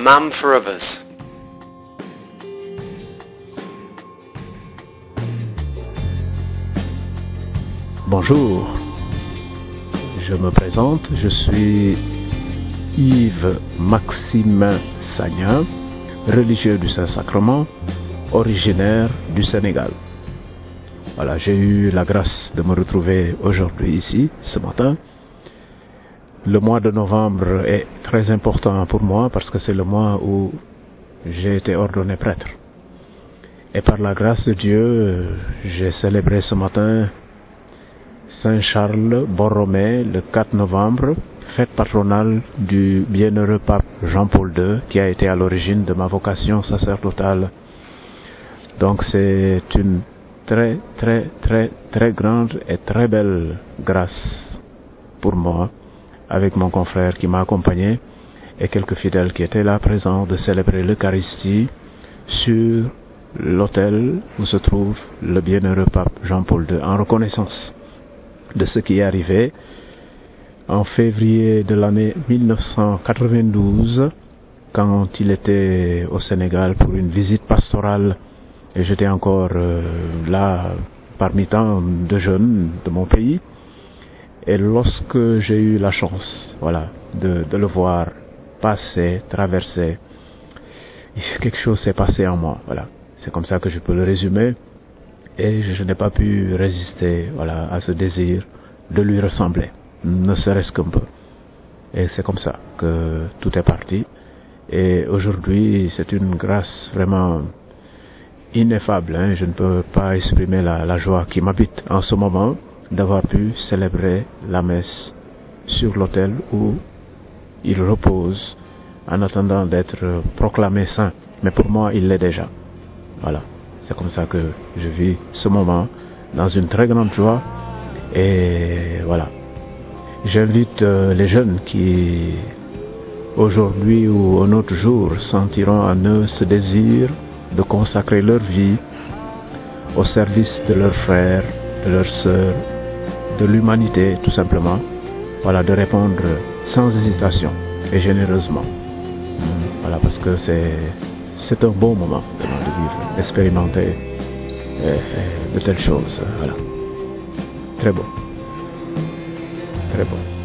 Mam for Others. Bonjour, je me présente, je suis Yves Maximin Sagna, religieux du Saint-Sacrement, originaire du Sénégal. Voilà, j'ai eu la grâce de me retrouver aujourd'hui ici, ce matin. Le mois de novembre est très important pour moi parce que c'est le mois où j'ai été ordonné prêtre. Et par la grâce de Dieu, j'ai célébré ce matin Saint Charles Borromée le 4 novembre, fête patronale du bienheureux pape Jean-Paul II qui a été à l'origine de ma vocation sacerdotale. Donc c'est une très très très très grande et très belle grâce pour moi avec mon confrère qui m'a accompagné et quelques fidèles qui étaient là présents de célébrer l'Eucharistie sur l'autel où se trouve le bienheureux pape Jean-Paul II en reconnaissance de ce qui est arrivé en février de l'année 1992 quand il était au Sénégal pour une visite pastorale. Et j'étais encore euh, là parmi tant de jeunes de mon pays et lorsque j'ai eu la chance voilà de, de le voir passer traverser quelque chose s'est passé en moi voilà c'est comme ça que je peux le résumer et je n'ai pas pu résister voilà, à ce désir de lui ressembler, ne serait-ce qu'un peu. Et c'est comme ça que tout est parti. Et aujourd'hui, c'est une grâce vraiment ineffable. Hein. Je ne peux pas exprimer la, la joie qui m'habite en ce moment d'avoir pu célébrer la messe sur l'autel où il repose en attendant d'être proclamé saint. Mais pour moi, il l'est déjà. Voilà. C'est comme ça que je vis ce moment dans une très grande joie. Et voilà. J'invite euh, les jeunes qui, aujourd'hui ou un autre jour, sentiront en eux ce désir de consacrer leur vie au service de leurs frères, de leurs sœurs, de l'humanité tout simplement. Voilà, de répondre sans hésitation et généreusement. Voilà, parce que c'est c'est un bon moment de vivre, d'expérimenter de telles choses. Voilà. Très beau. Très beau.